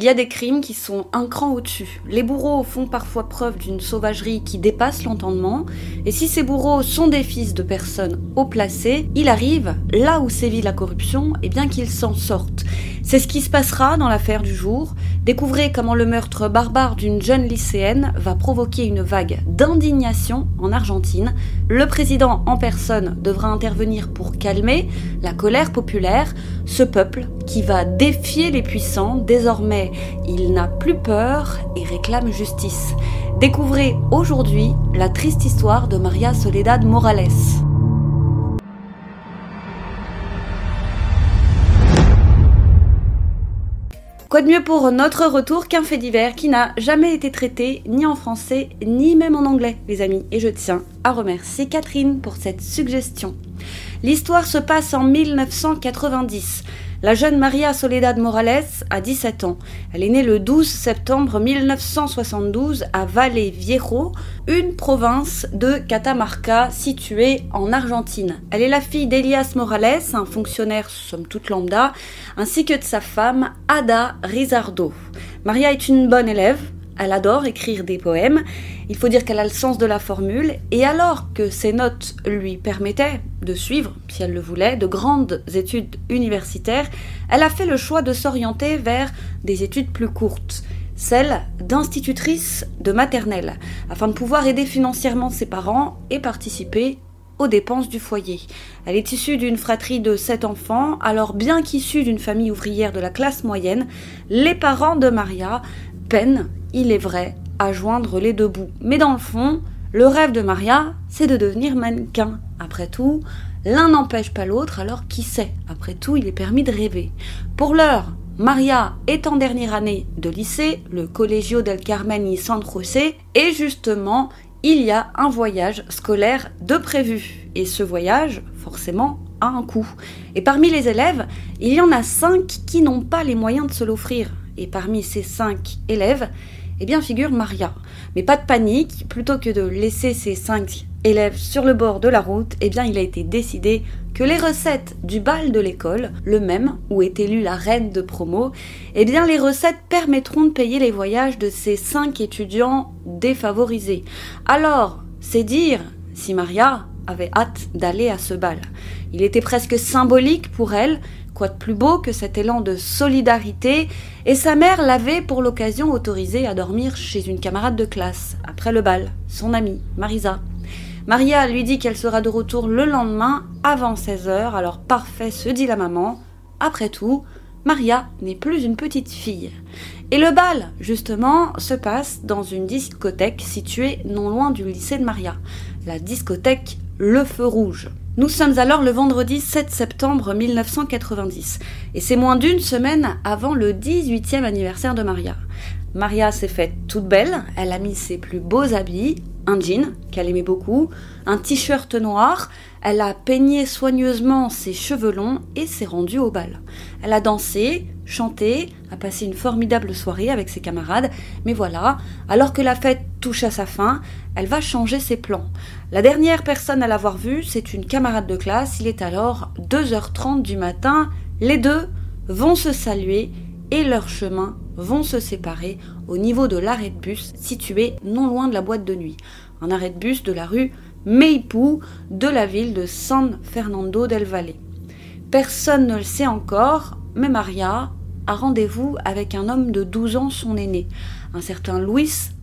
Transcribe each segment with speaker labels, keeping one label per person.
Speaker 1: Il y a des crimes qui sont un cran au-dessus. Les bourreaux font parfois preuve d'une sauvagerie qui dépasse l'entendement, et si ces bourreaux sont des fils de personnes haut placées, il arrive, là où sévit la corruption, et bien qu'ils s'en sortent. C'est ce qui se passera dans l'affaire du jour. Découvrez comment le meurtre barbare d'une jeune lycéenne va provoquer une vague d'indignation en Argentine. Le président en personne devra intervenir pour calmer la colère populaire, ce peuple qui va défier les puissants. Désormais, il n'a plus peur et réclame justice. Découvrez aujourd'hui la triste histoire de Maria Soledad Morales. Quoi de mieux pour notre retour qu'un fait divers qui n'a jamais été traité ni en français ni même en anglais, les amis. Et je tiens à remercier Catherine pour cette suggestion. L'histoire se passe en 1990. La jeune Maria Soledad Morales a 17 ans. Elle est née le 12 septembre 1972 à Valle Viejo, une province de Catamarca située en Argentine. Elle est la fille d'Elias Morales, un fonctionnaire somme toute lambda, ainsi que de sa femme Ada Rizardo. Maria est une bonne élève, elle adore écrire des poèmes. Il faut dire qu'elle a le sens de la formule. Et alors que ses notes lui permettaient de suivre, si elle le voulait, de grandes études universitaires, elle a fait le choix de s'orienter vers des études plus courtes celles d'institutrice de maternelle, afin de pouvoir aider financièrement ses parents et participer aux dépenses du foyer. Elle est issue d'une fratrie de sept enfants, alors bien qu'issue d'une famille ouvrière de la classe moyenne, les parents de Maria peinent il est vrai, à joindre les deux bouts. Mais dans le fond, le rêve de Maria, c'est de devenir mannequin. Après tout, l'un n'empêche pas l'autre, alors qui sait? Après tout, il est permis de rêver. Pour l'heure, Maria est en dernière année de lycée, le Collegio del Carmen y San José, et justement, il y a un voyage scolaire de prévu. Et ce voyage, forcément, a un coût. Et parmi les élèves, il y en a cinq qui n'ont pas les moyens de se l'offrir. Et parmi ces cinq élèves, eh bien figure Maria. Mais pas de panique, plutôt que de laisser ces cinq élèves sur le bord de la route, eh bien il a été décidé que les recettes du bal de l'école, le même où est élue la reine de promo, eh bien les recettes permettront de payer les voyages de ces cinq étudiants défavorisés. Alors, c'est dire si Maria avait hâte d'aller à ce bal. Il était presque symbolique pour elle Quoi de plus beau que cet élan de solidarité Et sa mère l'avait pour l'occasion autorisé à dormir chez une camarade de classe, après le bal, son amie, Marisa. Maria lui dit qu'elle sera de retour le lendemain avant 16 heures, alors parfait, se dit la maman. Après tout, Maria n'est plus une petite fille. Et le bal, justement, se passe dans une discothèque située non loin du lycée de Maria, la discothèque Le Feu Rouge. Nous sommes alors le vendredi 7 septembre 1990 et c'est moins d'une semaine avant le 18e anniversaire de Maria. Maria s'est faite toute belle, elle a mis ses plus beaux habits, un jean qu'elle aimait beaucoup, un t-shirt noir, elle a peigné soigneusement ses cheveux longs et s'est rendue au bal. Elle a dansé, chanté, a passé une formidable soirée avec ses camarades, mais voilà, alors que la fête touche à sa fin, elle va changer ses plans. La dernière personne à l'avoir vue, c'est une camarade de classe, il est alors 2h30 du matin, les deux vont se saluer et leurs chemins vont se séparer au niveau de l'arrêt de bus situé non loin de la boîte de nuit. Un arrêt de bus de la rue Meipou de la ville de San Fernando del Valle. Personne ne le sait encore, mais Maria a rendez-vous avec un homme de 12 ans, son aîné, un certain Luis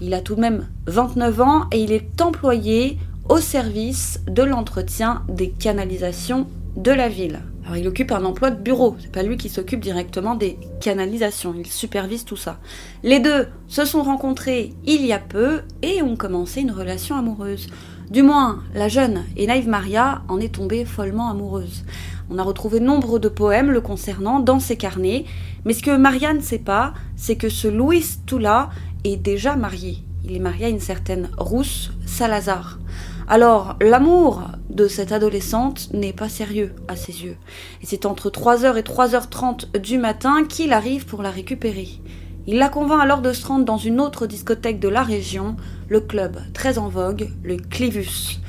Speaker 1: Il a tout de même 29 ans et il est employé au service de l'entretien des canalisations de la ville. Alors il occupe un emploi de bureau, c'est pas lui qui s'occupe directement des canalisations, il supervise tout ça. Les deux se sont rencontrés il y a peu et ont commencé une relation amoureuse. Du moins, la jeune et naïve Maria en est tombée follement amoureuse. On a retrouvé nombre de poèmes le concernant dans ses carnets, mais ce que Maria ne sait pas, c'est que ce Louis Toula est déjà marié. Il est marié à une certaine Rousse Salazar. Alors, l'amour de cette adolescente n'est pas sérieux à ses yeux. Et c'est entre 3h et 3h30 du matin qu'il arrive pour la récupérer. Il la convainc alors de se rendre dans une autre discothèque de la région, le club très en vogue, le Clivus.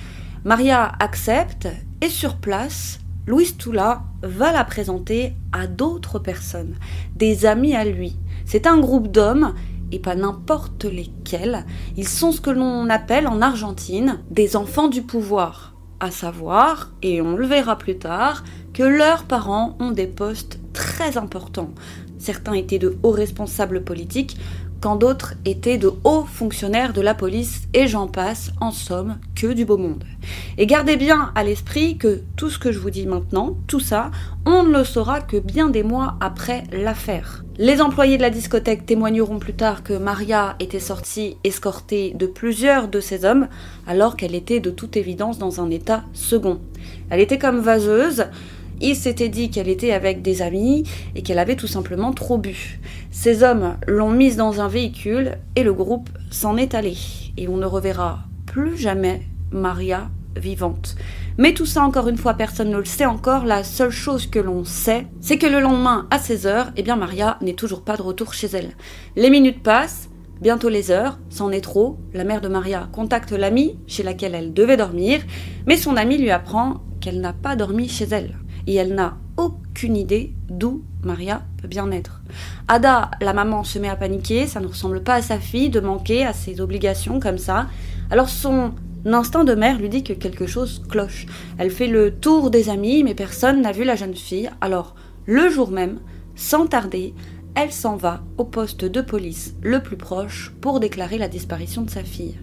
Speaker 1: Maria accepte et sur place, Louis Toula va la présenter à d'autres personnes, des amis à lui. C'est un groupe d'hommes et pas n'importe lesquels. Ils sont ce que l'on appelle en Argentine des enfants du pouvoir, à savoir, et on le verra plus tard, que leurs parents ont des postes très importants. Certains étaient de hauts responsables politiques, quand d'autres étaient de hauts fonctionnaires de la police, et j'en passe, en somme, que du beau monde. Et gardez bien à l'esprit que tout ce que je vous dis maintenant, tout ça, on ne le saura que bien des mois après l'affaire. Les employés de la discothèque témoigneront plus tard que Maria était sortie escortée de plusieurs de ces hommes, alors qu'elle était de toute évidence dans un état second. Elle était comme vaseuse, il s'était dit qu'elle était avec des amis et qu'elle avait tout simplement trop bu. Ces hommes l'ont mise dans un véhicule et le groupe s'en est allé. Et on ne reverra plus jamais Maria vivante. Mais tout ça, encore une fois, personne ne le sait encore. La seule chose que l'on sait, c'est que le lendemain, à 16h, eh bien, Maria n'est toujours pas de retour chez elle. Les minutes passent, bientôt les heures, c'en est trop. La mère de Maria contacte l'amie chez laquelle elle devait dormir, mais son amie lui apprend qu'elle n'a pas dormi chez elle et elle n'a aucune idée d'où Maria peut bien être. Ada, la maman, se met à paniquer, ça ne ressemble pas à sa fille de manquer à ses obligations comme ça. Alors son instinct de mère lui dit que quelque chose cloche. Elle fait le tour des amis, mais personne n'a vu la jeune fille. Alors, le jour même, sans tarder, elle s'en va au poste de police le plus proche pour déclarer la disparition de sa fille.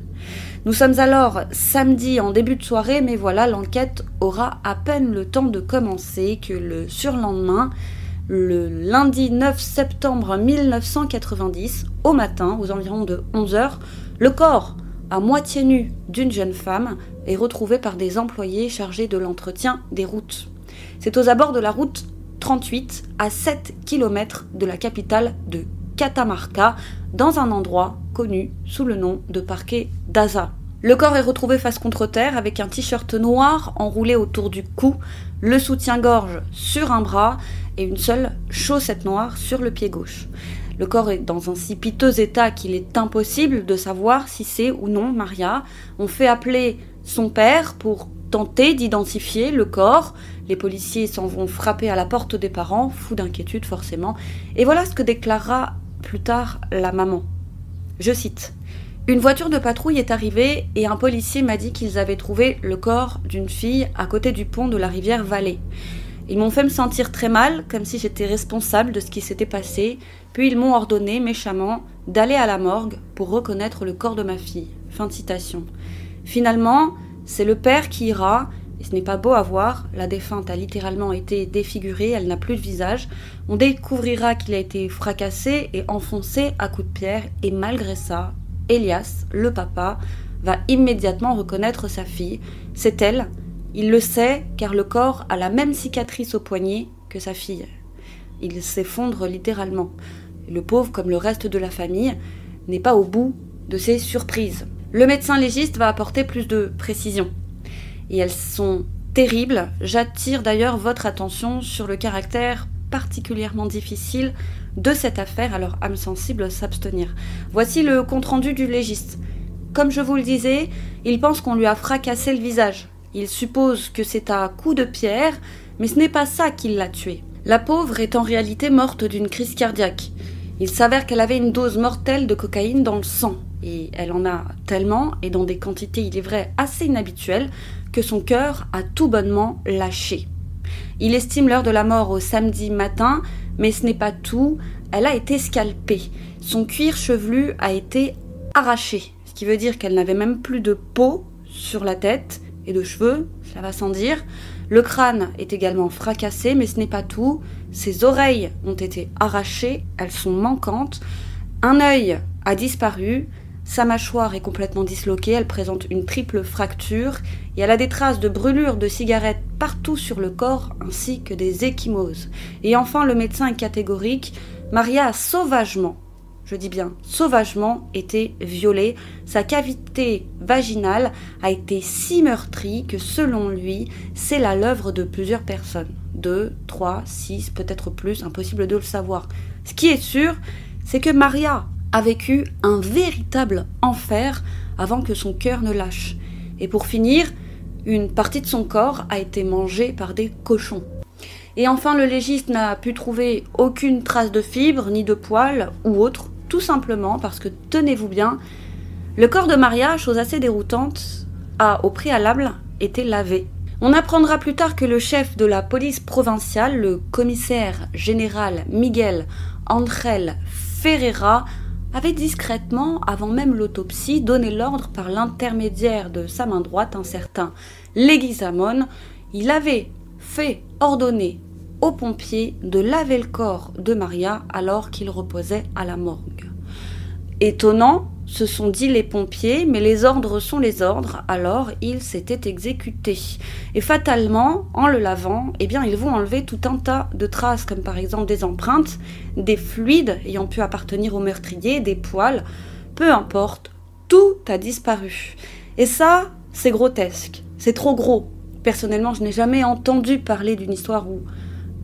Speaker 1: Nous sommes alors samedi en début de soirée, mais voilà, l'enquête aura à peine le temps de commencer que le surlendemain, le lundi 9 septembre 1990, au matin, aux environs de 11h, le corps à moitié nu d'une jeune femme est retrouvé par des employés chargés de l'entretien des routes. C'est aux abords de la route 38, à 7 km de la capitale de Catamarca, dans un endroit connu sous le nom de parquet d'Aza. Le corps est retrouvé face contre terre avec un t-shirt noir enroulé autour du cou, le soutien-gorge sur un bras et une seule chaussette noire sur le pied gauche. Le corps est dans un si piteux état qu'il est impossible de savoir si c'est ou non Maria. On fait appeler son père pour tenter d'identifier le corps. Les policiers s'en vont frapper à la porte des parents, fous d'inquiétude forcément. Et voilà ce que déclarera plus tard la maman. Je cite. Une voiture de patrouille est arrivée et un policier m'a dit qu'ils avaient trouvé le corps d'une fille à côté du pont de la rivière Vallée. Ils m'ont fait me sentir très mal, comme si j'étais responsable de ce qui s'était passé, puis ils m'ont ordonné méchamment d'aller à la morgue pour reconnaître le corps de ma fille. Fin de citation. Finalement, c'est le père qui ira, et ce n'est pas beau à voir, la défunte a littéralement été défigurée, elle n'a plus de visage. On découvrira qu'il a été fracassé et enfoncé à coups de pierre, et malgré ça, Elias, le papa, va immédiatement reconnaître sa fille. C'est elle. Il le sait car le corps a la même cicatrice au poignet que sa fille. Il s'effondre littéralement. Le pauvre, comme le reste de la famille, n'est pas au bout de ses surprises. Le médecin légiste va apporter plus de précision. Et elles sont terribles. J'attire d'ailleurs votre attention sur le caractère particulièrement difficile de cette affaire, alors âme sensible s'abstenir. Voici le compte-rendu du légiste. Comme je vous le disais, il pense qu'on lui a fracassé le visage. Il suppose que c'est à coups de pierre, mais ce n'est pas ça qui l'a tuée. La pauvre est en réalité morte d'une crise cardiaque. Il s'avère qu'elle avait une dose mortelle de cocaïne dans le sang, et elle en a tellement, et dans des quantités, il est vrai, assez inhabituelles, son cœur a tout bonnement lâché. Il estime l'heure de la mort au samedi matin, mais ce n'est pas tout, elle a été scalpée. Son cuir chevelu a été arraché, ce qui veut dire qu'elle n'avait même plus de peau sur la tête et de cheveux, ça va sans dire. Le crâne est également fracassé, mais ce n'est pas tout. Ses oreilles ont été arrachées, elles sont manquantes. Un œil a disparu, sa mâchoire est complètement disloquée, elle présente une triple fracture et elle a des traces de brûlures de cigarettes partout sur le corps ainsi que des échymoses. Et enfin, le médecin est catégorique, Maria a sauvagement, je dis bien sauvagement, été violée. Sa cavité vaginale a été si meurtrie que selon lui, c'est là l'œuvre de plusieurs personnes. Deux, trois, six, peut-être plus, impossible de le savoir. Ce qui est sûr, c'est que Maria a vécu un véritable enfer avant que son cœur ne lâche. Et pour finir, une partie de son corps a été mangée par des cochons. Et enfin, le légiste n'a pu trouver aucune trace de fibre, ni de poils ou autre, tout simplement parce que, tenez-vous bien, le corps de Maria, chose assez déroutante, a au préalable été lavé. On apprendra plus tard que le chef de la police provinciale, le commissaire général Miguel Angel Ferreira, avait discrètement, avant même l'autopsie, donné l'ordre par l'intermédiaire de sa main droite, un certain Leguizamon. Il avait fait ordonner aux pompiers de laver le corps de Maria alors qu'il reposait à la morgue. Étonnant, se sont dit les pompiers, mais les ordres sont les ordres, alors il s'était exécuté. Et fatalement, en le lavant, eh bien, ils vont enlever tout un tas de traces, comme par exemple des empreintes, des fluides ayant pu appartenir au meurtrier, des poils, peu importe, tout a disparu. Et ça, c'est grotesque, c'est trop gros. Personnellement, je n'ai jamais entendu parler d'une histoire où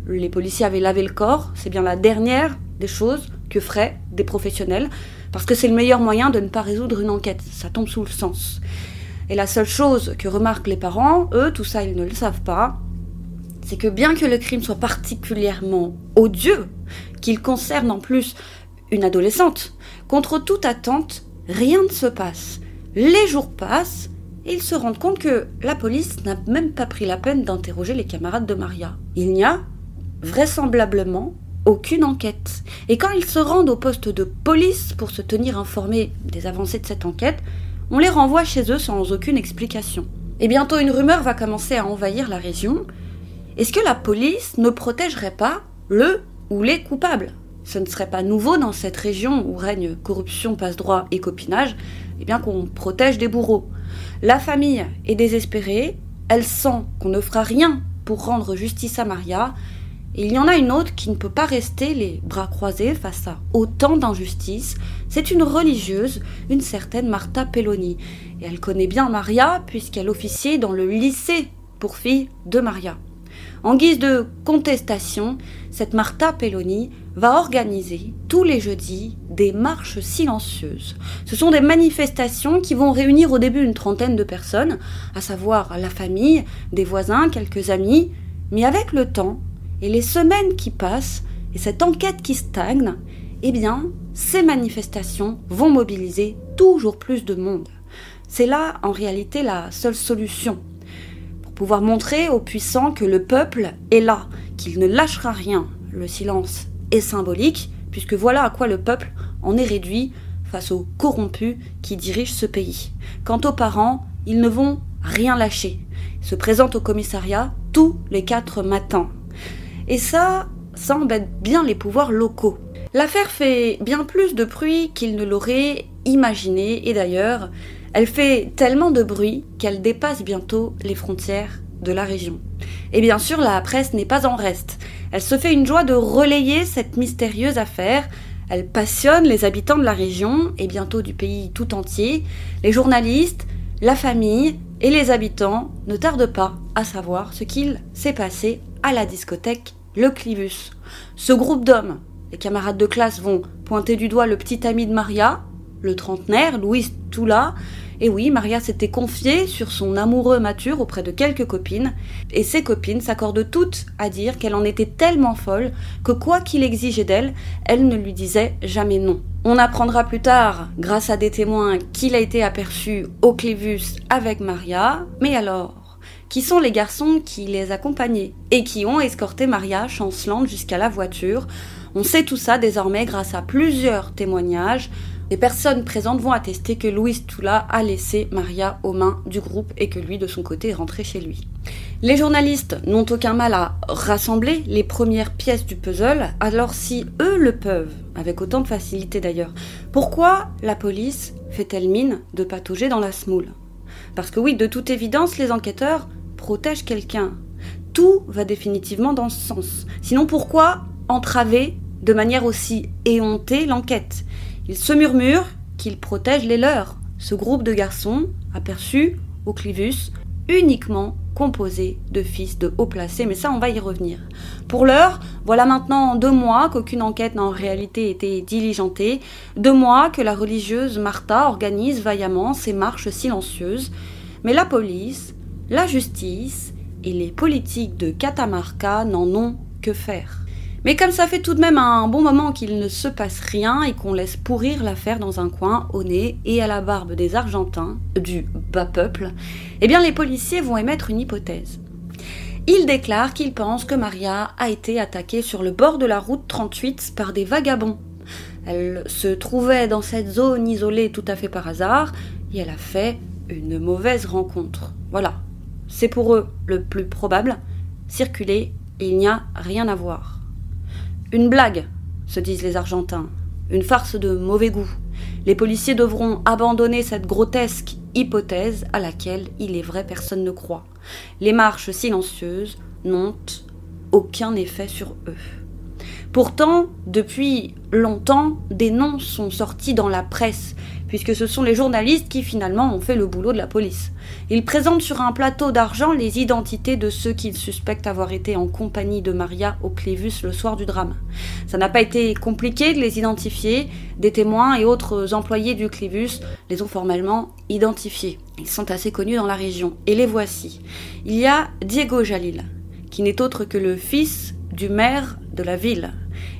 Speaker 1: les policiers avaient lavé le corps, c'est bien la dernière des choses que feraient des professionnels, parce que c'est le meilleur moyen de ne pas résoudre une enquête, ça tombe sous le sens. Et la seule chose que remarquent les parents, eux, tout ça ils ne le savent pas, c'est que bien que le crime soit particulièrement odieux, qu'il concerne en plus une adolescente, contre toute attente, rien ne se passe. Les jours passent, et ils se rendent compte que la police n'a même pas pris la peine d'interroger les camarades de Maria. Il n'y a vraisemblablement aucune enquête. Et quand ils se rendent au poste de police pour se tenir informés des avancées de cette enquête, on les renvoie chez eux sans aucune explication. Et bientôt une rumeur va commencer à envahir la région. Est-ce que la police ne protégerait pas le ou les coupables? Ce ne serait pas nouveau dans cette région où règne corruption, passe-droit et copinage, et eh bien qu'on protège des bourreaux. La famille est désespérée, elle sent qu'on ne fera rien pour rendre justice à Maria, il y en a une autre qui ne peut pas rester les bras croisés face à autant d'injustices. C'est une religieuse, une certaine Martha Pelloni. Elle connaît bien Maria puisqu'elle officiait dans le lycée pour filles de Maria. En guise de contestation, cette Martha Pelloni va organiser tous les jeudis des marches silencieuses. Ce sont des manifestations qui vont réunir au début une trentaine de personnes, à savoir la famille, des voisins, quelques amis, mais avec le temps, et les semaines qui passent, et cette enquête qui stagne, eh bien, ces manifestations vont mobiliser toujours plus de monde. C'est là, en réalité, la seule solution. Pour pouvoir montrer aux puissants que le peuple est là, qu'il ne lâchera rien. Le silence est symbolique, puisque voilà à quoi le peuple en est réduit face aux corrompus qui dirigent ce pays. Quant aux parents, ils ne vont rien lâcher. Ils se présentent au commissariat tous les quatre matins. Et ça, ça embête bien les pouvoirs locaux. L'affaire fait bien plus de bruit qu'ils ne l'auraient imaginé, et d'ailleurs, elle fait tellement de bruit qu'elle dépasse bientôt les frontières de la région. Et bien sûr, la presse n'est pas en reste. Elle se fait une joie de relayer cette mystérieuse affaire. Elle passionne les habitants de la région et bientôt du pays tout entier. Les journalistes, la famille et les habitants ne tardent pas à savoir ce qu'il s'est passé à la discothèque le Clivus. Ce groupe d'hommes, les camarades de classe vont pointer du doigt le petit ami de Maria, le trentenaire, Louis Toula. Et oui, Maria s'était confiée sur son amoureux mature auprès de quelques copines, et ces copines s'accordent toutes à dire qu'elle en était tellement folle que quoi qu'il exigeait d'elle, elle ne lui disait jamais non. On apprendra plus tard, grâce à des témoins, qu'il a été aperçu au Clévus avec Maria, mais alors qui sont les garçons qui les accompagnaient et qui ont escorté Maria chancelante jusqu'à la voiture. On sait tout ça désormais grâce à plusieurs témoignages. Les personnes présentes vont attester que Louis Toula a laissé Maria aux mains du groupe et que lui, de son côté, est rentré chez lui. Les journalistes n'ont aucun mal à rassembler les premières pièces du puzzle, alors si eux le peuvent, avec autant de facilité d'ailleurs, pourquoi la police fait-elle mine de patauger dans la smoule? Parce que oui, de toute évidence, les enquêteurs protège quelqu'un. Tout va définitivement dans ce sens. Sinon pourquoi entraver de manière aussi éhontée l'enquête? Il se murmure qu'il protège les leurs, ce groupe de garçons aperçus au Clivus, uniquement composé de fils de haut placés, mais ça on va y revenir. Pour l'heure, voilà maintenant deux mois qu'aucune enquête n'a en réalité été diligentée, deux mois que la religieuse Martha organise vaillamment ses marches silencieuses, mais la police la justice et les politiques de Catamarca n'en ont que faire. Mais comme ça fait tout de même un bon moment qu'il ne se passe rien et qu'on laisse pourrir l'affaire dans un coin au nez et à la barbe des Argentins, du bas peuple, eh bien les policiers vont émettre une hypothèse. Ils déclarent qu'ils pensent que Maria a été attaquée sur le bord de la route 38 par des vagabonds. Elle se trouvait dans cette zone isolée tout à fait par hasard et elle a fait une mauvaise rencontre. Voilà, c'est pour eux le plus probable. Circuler, il n'y a rien à voir. Une blague, se disent les Argentins, une farce de mauvais goût. Les policiers devront abandonner cette grotesque hypothèse à laquelle, il est vrai, personne ne croit. Les marches silencieuses n'ont aucun effet sur eux. Pourtant, depuis longtemps, des noms sont sortis dans la presse, puisque ce sont les journalistes qui finalement ont fait le boulot de la police. Ils présentent sur un plateau d'argent les identités de ceux qu'ils suspectent avoir été en compagnie de Maria au Clévus le soir du drame. Ça n'a pas été compliqué de les identifier, des témoins et autres employés du Clévus les ont formellement identifiés. Ils sont assez connus dans la région, et les voici. Il y a Diego Jalil, qui n'est autre que le fils du maire de la ville.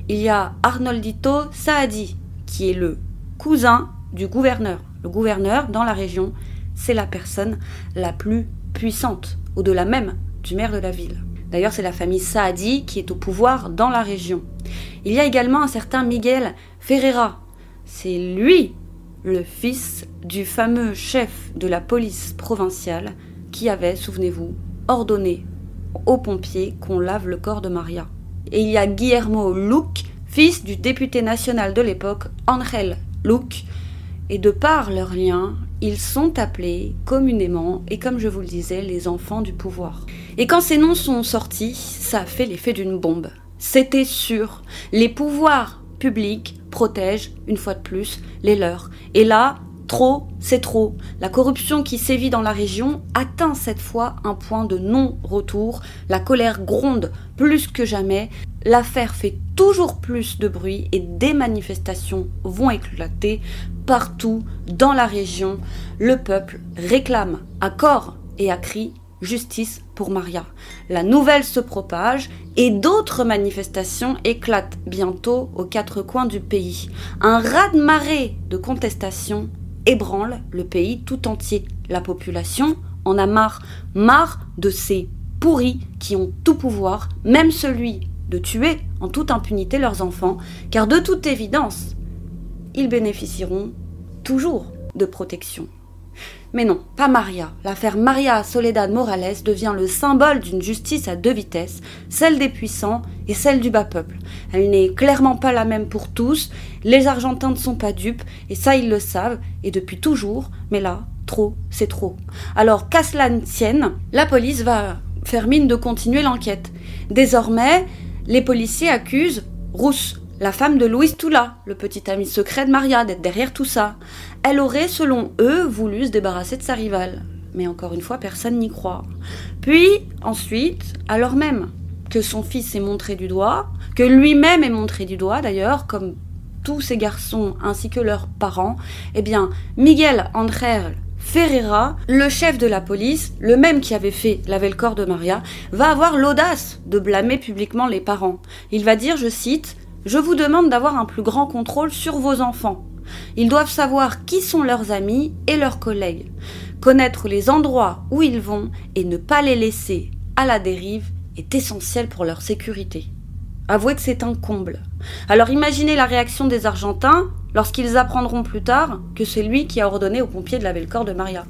Speaker 1: Il y a Arnoldito Saadi, qui est le cousin du gouverneur. Le gouverneur, dans la région, c'est la personne la plus puissante, au-delà même du maire de la ville. D'ailleurs, c'est la famille Saadi qui est au pouvoir dans la région. Il y a également un certain Miguel Ferreira. C'est lui, le fils du fameux chef de la police provinciale qui avait, souvenez-vous, ordonné aux pompiers qu'on lave le corps de Maria. Et il y a Guillermo Luc, fils du député national de l'époque, Angel Luc, et de par leur lien, ils sont appelés communément, et comme je vous le disais, les enfants du pouvoir. Et quand ces noms sont sortis, ça a fait l'effet d'une bombe. C'était sûr, les pouvoirs publics protègent, une fois de plus, les leurs. Et là, Trop, c'est trop. La corruption qui sévit dans la région atteint cette fois un point de non-retour. La colère gronde plus que jamais. L'affaire fait toujours plus de bruit et des manifestations vont éclater partout dans la région. Le peuple réclame à corps et à cri justice pour Maria. La nouvelle se propage et d'autres manifestations éclatent bientôt aux quatre coins du pays. Un raz-de-marée de contestations ébranle le pays tout entier. La population en a marre, marre de ces pourris qui ont tout pouvoir, même celui de tuer en toute impunité leurs enfants, car de toute évidence, ils bénéficieront toujours de protection. Mais non, pas Maria. L'affaire Maria Soledad Morales devient le symbole d'une justice à deux vitesses, celle des puissants et celle du bas peuple. Elle n'est clairement pas la même pour tous, les Argentins ne sont pas dupes, et ça ils le savent, et depuis toujours, mais là, trop, c'est trop. Alors qu'à cela ne tienne, la police va faire mine de continuer l'enquête. Désormais, les policiers accusent Rousse, la femme de Louis Toula, le petit ami secret de Maria, d'être derrière tout ça. Elle aurait, selon eux, voulu se débarrasser de sa rivale. Mais encore une fois, personne n'y croit. Puis, ensuite, alors même que son fils est montré du doigt, que lui-même est montré du doigt d'ailleurs, comme tous ces garçons ainsi que leurs parents, eh bien, Miguel André Ferreira, le chef de la police, le même qui avait fait laver le corps de Maria, va avoir l'audace de blâmer publiquement les parents. Il va dire, je cite, Je vous demande d'avoir un plus grand contrôle sur vos enfants. Ils doivent savoir qui sont leurs amis et leurs collègues, connaître les endroits où ils vont et ne pas les laisser à la dérive est essentiel pour leur sécurité. Avouez que c'est un comble. Alors imaginez la réaction des Argentins lorsqu'ils apprendront plus tard que c'est lui qui a ordonné aux pompiers de laver le corps de Maria.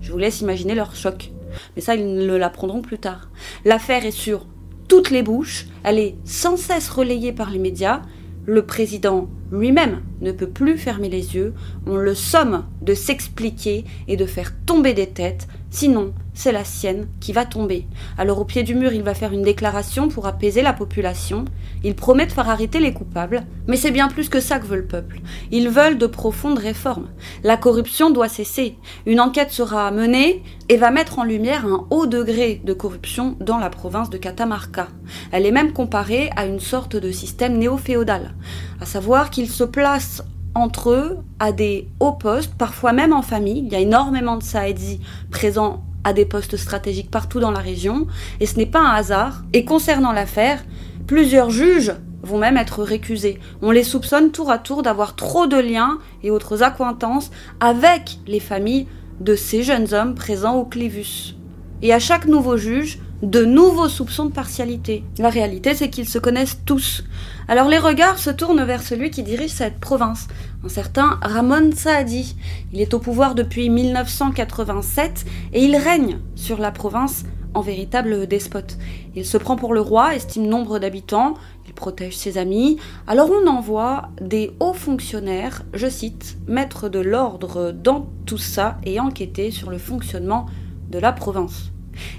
Speaker 1: Je vous laisse imaginer leur choc. Mais ça, ils ne l'apprendront plus tard. L'affaire est sur toutes les bouches, elle est sans cesse relayée par les médias, le président lui-même ne peut plus fermer les yeux, on le somme de s'expliquer et de faire tomber des têtes, sinon c'est la sienne qui va tomber. Alors au pied du mur, il va faire une déclaration pour apaiser la population, il promet de faire arrêter les coupables, mais c'est bien plus que ça que veut le peuple. Ils veulent de profondes réformes. La corruption doit cesser. Une enquête sera menée et va mettre en lumière un haut degré de corruption dans la province de Catamarca. Elle est même comparée à une sorte de système néo-féodal, à savoir qu'ils se placent entre eux à des hauts postes, parfois même en famille. Il y a énormément de Saedi présents à des postes stratégiques partout dans la région, et ce n'est pas un hasard. Et concernant l'affaire, plusieurs juges vont même être récusés. On les soupçonne tour à tour d'avoir trop de liens et autres accointances avec les familles de ces jeunes hommes présents au Clivus. Et à chaque nouveau juge, de nouveaux soupçons de partialité. La réalité, c'est qu'ils se connaissent tous. Alors les regards se tournent vers celui qui dirige cette province, un certain Ramon Saadi. Il est au pouvoir depuis 1987 et il règne sur la province en véritable despote. Il se prend pour le roi, estime nombre d'habitants, il protège ses amis. Alors on envoie des hauts fonctionnaires, je cite, mettre de l'ordre dans tout ça et enquêter sur le fonctionnement de la province.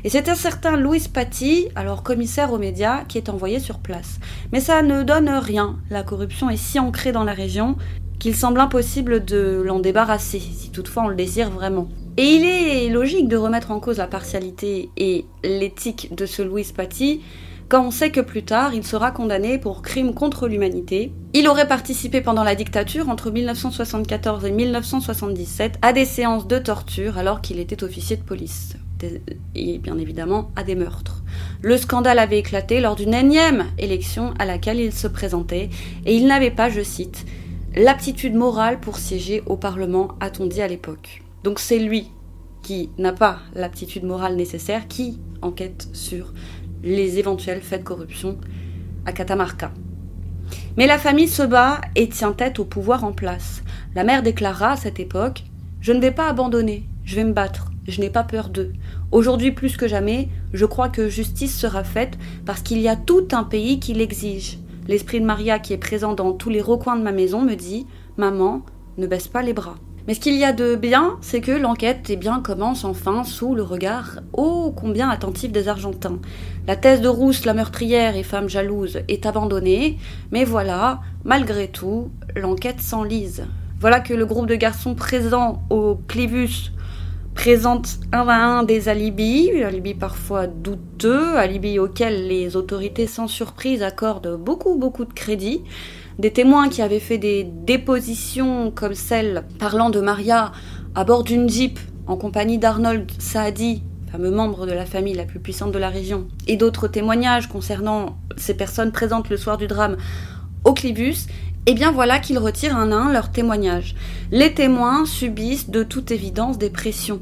Speaker 1: Et c'est un certain Louis Paty, alors commissaire aux médias, qui est envoyé sur place. Mais ça ne donne rien. La corruption est si ancrée dans la région qu'il semble impossible de l'en débarrasser, si toutefois on le désire vraiment. Et il est logique de remettre en cause la partialité et l'éthique de ce Louis Paty quand on sait que plus tard il sera condamné pour crime contre l'humanité. Il aurait participé pendant la dictature entre 1974 et 1977 à des séances de torture alors qu'il était officier de police et bien évidemment à des meurtres. Le scandale avait éclaté lors d'une énième élection à laquelle il se présentait et il n'avait pas, je cite, l'aptitude morale pour siéger au Parlement, a-t-on dit à l'époque. Donc c'est lui qui n'a pas l'aptitude morale nécessaire qui enquête sur les éventuels faits de corruption à Catamarca. Mais la famille se bat et tient tête au pouvoir en place. La mère déclara à cette époque Je ne vais pas abandonner, je vais me battre je n'ai pas peur d'eux. Aujourd'hui plus que jamais, je crois que justice sera faite parce qu'il y a tout un pays qui l'exige. L'esprit de Maria qui est présent dans tous les recoins de ma maison me dit Maman, ne baisse pas les bras. Mais ce qu'il y a de bien, c'est que l'enquête eh bien, commence enfin sous le regard ô combien attentif des Argentins. La thèse de Rousse, la meurtrière et femme jalouse, est abandonnée, mais voilà, malgré tout, l'enquête s'enlise. Voilà que le groupe de garçons présents au Clivus présente un à un des alibis, alibis parfois douteux, alibis auxquels les autorités sans surprise accordent beaucoup beaucoup de crédit, des témoins qui avaient fait des dépositions comme celle parlant de Maria à bord d'une jeep en compagnie d'Arnold Saadi, fameux membre de la famille la plus puissante de la région, et d'autres témoignages concernant ces personnes présentes le soir du drame au Clibus, eh bien voilà qu'ils retirent un à un leurs témoignages. Les témoins subissent de toute évidence des pressions.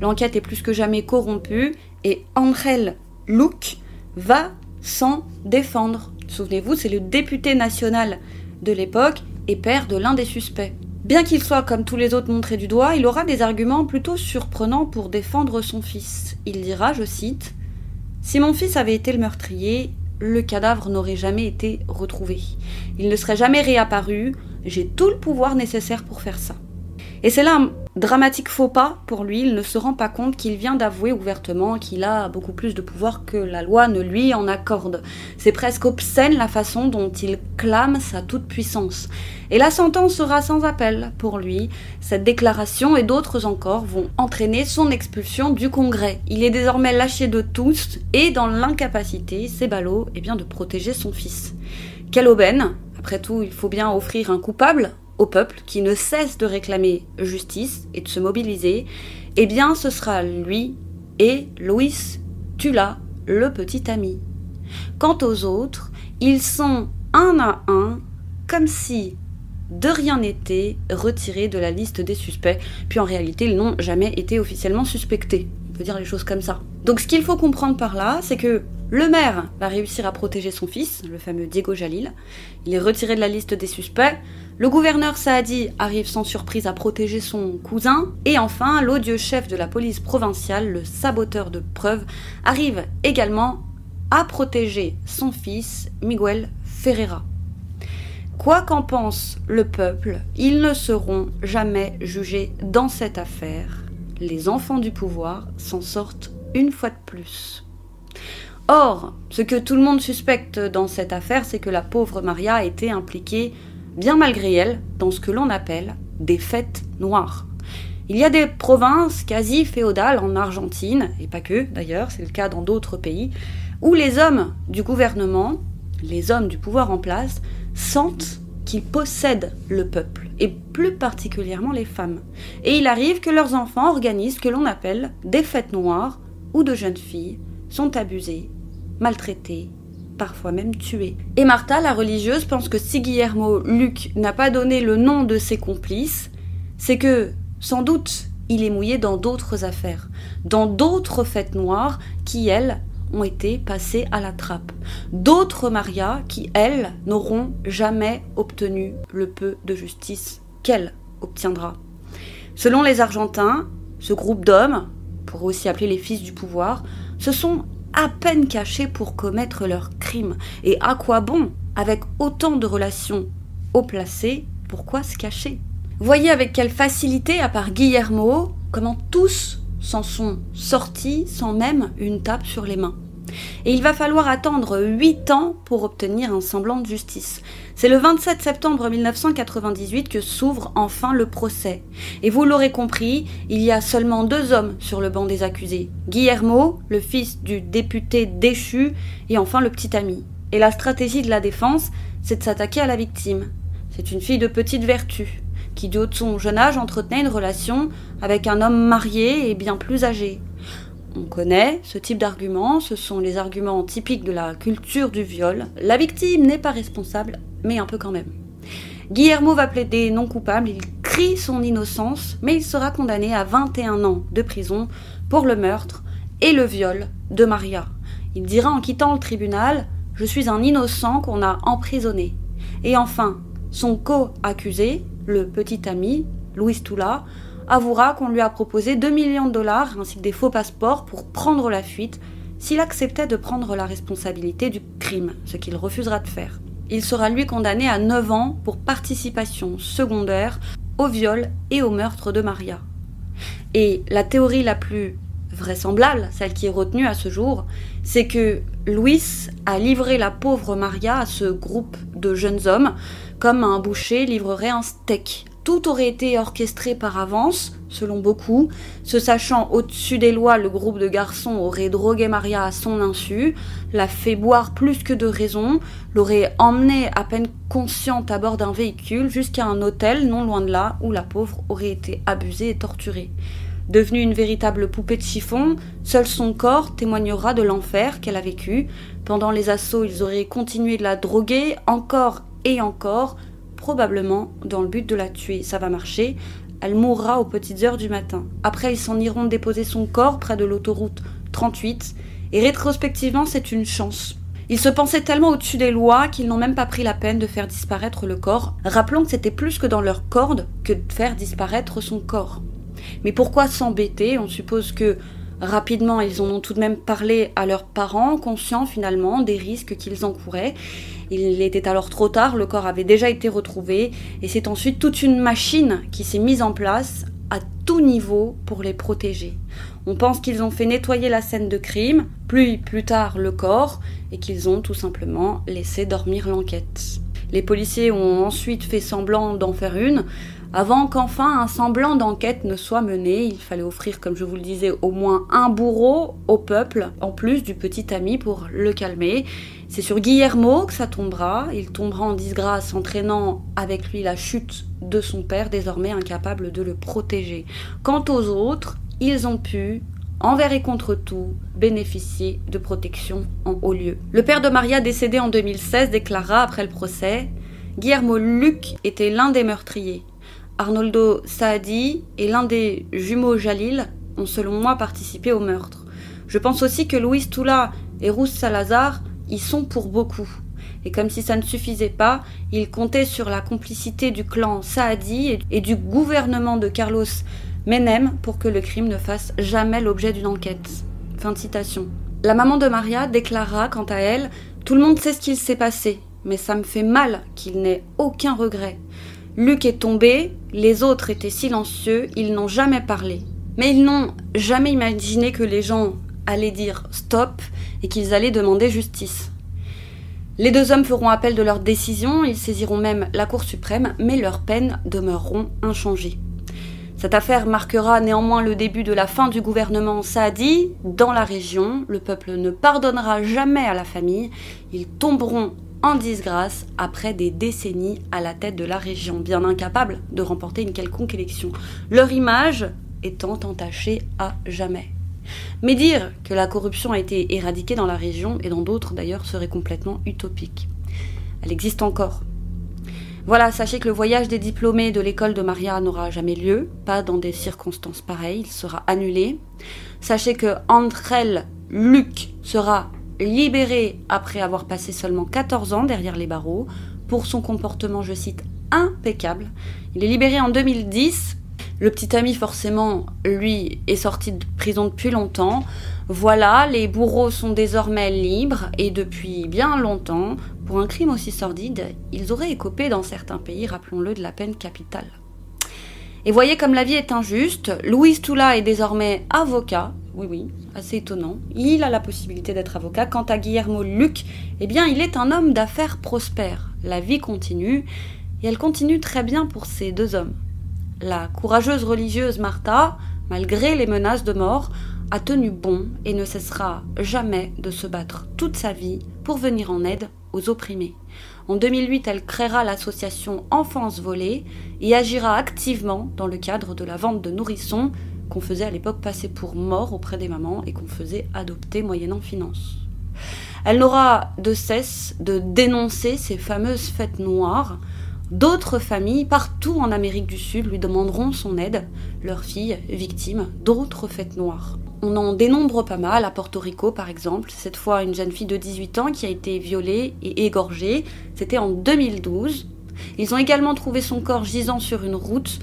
Speaker 1: L'enquête est plus que jamais corrompue et Angel Luc va s'en défendre. Souvenez-vous, c'est le député national de l'époque et père de l'un des suspects. Bien qu'il soit comme tous les autres montré du doigt, il aura des arguments plutôt surprenants pour défendre son fils. Il dira, je cite, Si mon fils avait été le meurtrier, le cadavre n'aurait jamais été retrouvé. Il ne serait jamais réapparu. J'ai tout le pouvoir nécessaire pour faire ça. Et c'est là dramatique faux pas pour lui. Il ne se rend pas compte qu'il vient d'avouer ouvertement qu'il a beaucoup plus de pouvoir que la loi ne lui en accorde. C'est presque obscène la façon dont il clame sa toute-puissance. Et la sentence sera sans appel pour lui. Cette déclaration et d'autres encore vont entraîner son expulsion du Congrès. Il est désormais lâché de tous et dans l'incapacité, c'est ballot, eh bien, de protéger son fils. Quelle aubaine Après tout, il faut bien offrir un coupable au peuple qui ne cesse de réclamer justice et de se mobiliser, eh bien ce sera lui et Louis Tula, le petit ami. Quant aux autres, ils sont un à un, comme si de rien n'était, retirés de la liste des suspects, puis en réalité ils n'ont jamais été officiellement suspectés. On peut dire les choses comme ça. Donc ce qu'il faut comprendre par là, c'est que le maire va réussir à protéger son fils, le fameux Diego Jalil. Il est retiré de la liste des suspects. Le gouverneur Saadi arrive sans surprise à protéger son cousin. Et enfin, l'odieux chef de la police provinciale, le saboteur de preuves, arrive également à protéger son fils, Miguel Ferreira. Quoi qu'en pense le peuple, ils ne seront jamais jugés dans cette affaire. Les enfants du pouvoir s'en sortent une fois de plus. Or, ce que tout le monde suspecte dans cette affaire, c'est que la pauvre Maria a été impliquée, bien malgré elle, dans ce que l'on appelle des fêtes noires. Il y a des provinces quasi féodales en Argentine, et pas que d'ailleurs, c'est le cas dans d'autres pays, où les hommes du gouvernement, les hommes du pouvoir en place, sentent qu'ils possèdent le peuple et plus particulièrement les femmes. Et il arrive que leurs enfants organisent ce que l'on appelle des fêtes noires où de jeunes filles sont abusées, maltraitées, parfois même tuées. Et Martha, la religieuse, pense que si Guillermo Luc n'a pas donné le nom de ses complices, c'est que, sans doute, il est mouillé dans d'autres affaires, dans d'autres fêtes noires qui, elles, ont été passées à la trappe. D'autres Marias qui, elles, n'auront jamais obtenu le peu de justice qu'elle obtiendra. Selon les Argentins, ce groupe d'hommes, pour aussi appeler les fils du pouvoir, se sont à peine cachés pour commettre leurs crimes. Et à quoi bon Avec autant de relations haut placées, pourquoi se cacher? Voyez avec quelle facilité, à part Guillermo, comment tous s'en sont sortis sans même une tape sur les mains. Et il va falloir attendre 8 ans pour obtenir un semblant de justice. C'est le 27 septembre 1998 que s'ouvre enfin le procès. Et vous l'aurez compris, il y a seulement deux hommes sur le banc des accusés. Guillermo, le fils du député déchu, et enfin le petit ami. Et la stratégie de la défense, c'est de s'attaquer à la victime. C'est une fille de petite vertu qui du haut de son jeune âge entretenait une relation avec un homme marié et bien plus âgé. On connaît ce type d'arguments, ce sont les arguments typiques de la culture du viol. La victime n'est pas responsable, mais un peu quand même. Guillermo va plaider non coupable, il crie son innocence, mais il sera condamné à 21 ans de prison pour le meurtre et le viol de Maria. Il dira en quittant le tribunal Je suis un innocent qu'on a emprisonné. Et enfin, son co-accusé, le petit ami, Louis Toula, avouera qu'on lui a proposé 2 millions de dollars ainsi que des faux passeports pour prendre la fuite s'il acceptait de prendre la responsabilité du crime, ce qu'il refusera de faire. Il sera lui condamné à 9 ans pour participation secondaire au viol et au meurtre de Maria. Et la théorie la plus vraisemblable, celle qui est retenue à ce jour, c'est que Louis a livré la pauvre Maria à ce groupe de jeunes hommes comme un boucher livrerait un steak. Tout aurait été orchestré par avance, selon beaucoup. Se sachant au-dessus des lois, le groupe de garçons aurait drogué Maria à son insu, l'a fait boire plus que de raison, l'aurait emmenée à peine consciente à bord d'un véhicule jusqu'à un hôtel non loin de là où la pauvre aurait été abusée et torturée. Devenue une véritable poupée de chiffon, seul son corps témoignera de l'enfer qu'elle a vécu. Pendant les assauts, ils auraient continué de la droguer encore et encore, probablement dans le but de la tuer. Ça va marcher. Elle mourra aux petites heures du matin. Après, ils s'en iront déposer son corps près de l'autoroute 38. Et rétrospectivement, c'est une chance. Ils se pensaient tellement au-dessus des lois qu'ils n'ont même pas pris la peine de faire disparaître le corps. Rappelons que c'était plus que dans leur corde que de faire disparaître son corps. Mais pourquoi s'embêter? On suppose que rapidement ils en ont tout de même parlé à leurs parents, conscients finalement des risques qu'ils encouraient. Il était alors trop tard, le corps avait déjà été retrouvé, et c'est ensuite toute une machine qui s'est mise en place à tout niveau pour les protéger. On pense qu'ils ont fait nettoyer la scène de crime, puis plus tard le corps, et qu'ils ont tout simplement laissé dormir l'enquête. Les policiers ont ensuite fait semblant d'en faire une, avant qu'enfin un semblant d'enquête ne soit mené, il fallait offrir, comme je vous le disais, au moins un bourreau au peuple, en plus du petit ami pour le calmer. C'est sur Guillermo que ça tombera. Il tombera en disgrâce, entraînant avec lui la chute de son père, désormais incapable de le protéger. Quant aux autres, ils ont pu, envers et contre tout, bénéficier de protection en haut lieu. Le père de Maria, décédé en 2016, déclara après le procès Guillermo Luc était l'un des meurtriers. Arnoldo Saadi et l'un des jumeaux Jalil ont selon moi participé au meurtre. Je pense aussi que Luis Tula et Rousse Salazar y sont pour beaucoup. Et comme si ça ne suffisait pas, ils comptaient sur la complicité du clan Saadi et du gouvernement de Carlos Menem pour que le crime ne fasse jamais l'objet d'une enquête. Fin de citation. La maman de Maria déclara quant à elle Tout le monde sait ce qu'il s'est passé, mais ça me fait mal qu'il n'ait aucun regret. Luc est tombé, les autres étaient silencieux, ils n'ont jamais parlé. Mais ils n'ont jamais imaginé que les gens allaient dire stop et qu'ils allaient demander justice. Les deux hommes feront appel de leur décision, ils saisiront même la Cour suprême, mais leurs peines demeureront inchangées. Cette affaire marquera néanmoins le début de la fin du gouvernement Saadi dans la région. Le peuple ne pardonnera jamais à la famille. Ils tomberont en disgrâce après des décennies à la tête de la région, bien incapables de remporter une quelconque élection, leur image étant entachée à jamais. Mais dire que la corruption a été éradiquée dans la région et dans d'autres d'ailleurs serait complètement utopique. Elle existe encore. Voilà, sachez que le voyage des diplômés de l'école de Maria n'aura jamais lieu, pas dans des circonstances pareilles, il sera annulé. Sachez que Andrel Luc sera libéré après avoir passé seulement 14 ans derrière les barreaux pour son comportement, je cite, impeccable. Il est libéré en 2010. Le petit ami, forcément, lui, est sorti de prison depuis longtemps. Voilà, les bourreaux sont désormais libres et depuis bien longtemps, pour un crime aussi sordide, ils auraient écopé dans certains pays, rappelons-le, de la peine capitale. Et voyez comme la vie est injuste, Louis Toula est désormais avocat, oui oui, assez étonnant, il a la possibilité d'être avocat. Quant à Guillermo Luc, eh bien il est un homme d'affaires prospère. La vie continue, et elle continue très bien pour ces deux hommes. La courageuse religieuse Martha, malgré les menaces de mort, a tenu bon et ne cessera jamais de se battre toute sa vie pour venir en aide aux opprimés. En 2008, elle créera l'association Enfance Volée et agira activement dans le cadre de la vente de nourrissons qu'on faisait à l'époque passer pour morts auprès des mamans et qu'on faisait adopter moyennant finance. Elle n'aura de cesse de dénoncer ces fameuses fêtes noires. D'autres familles partout en Amérique du Sud lui demanderont son aide, leurs filles victimes d'autres fêtes noires. On en dénombre pas mal, à Porto Rico par exemple, cette fois une jeune fille de 18 ans qui a été violée et égorgée, c'était en 2012. Ils ont également trouvé son corps gisant sur une route,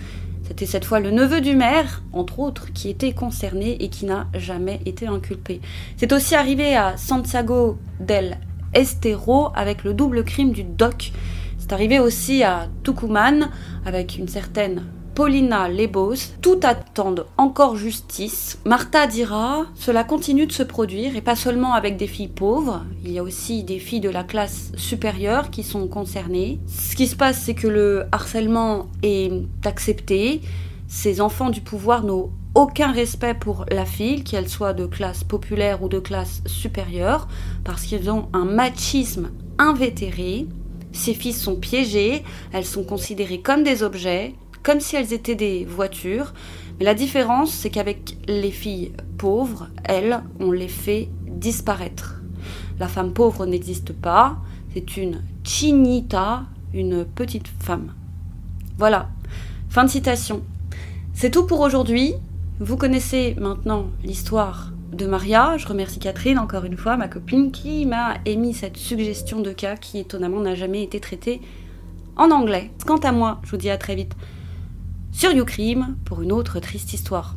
Speaker 1: c'était cette fois le neveu du maire, entre autres, qui était concerné et qui n'a jamais été inculpé. C'est aussi arrivé à Santiago del Estero avec le double crime du doc. C'est arrivé aussi à Tucumán avec une certaine Paulina Lebos, tout attendent encore justice. Martha dira Cela continue de se produire, et pas seulement avec des filles pauvres, il y a aussi des filles de la classe supérieure qui sont concernées. Ce qui se passe, c'est que le harcèlement est accepté. Ces enfants du pouvoir n'ont aucun respect pour la fille, qu'elle soit de classe populaire ou de classe supérieure, parce qu'ils ont un machisme invétéré. Ces filles sont piégées, elles sont considérées comme des objets, comme si elles étaient des voitures. Mais la différence, c'est qu'avec les filles pauvres, elles, on les fait disparaître. La femme pauvre n'existe pas, c'est une chinita, une petite femme. Voilà, fin de citation. C'est tout pour aujourd'hui. Vous connaissez maintenant l'histoire de Maria. Je remercie Catherine encore une fois, ma copine, qui m'a émis cette suggestion de cas qui étonnamment n'a jamais été traitée en anglais. Quant à moi, je vous dis à très vite sur YouCrime pour une autre triste histoire.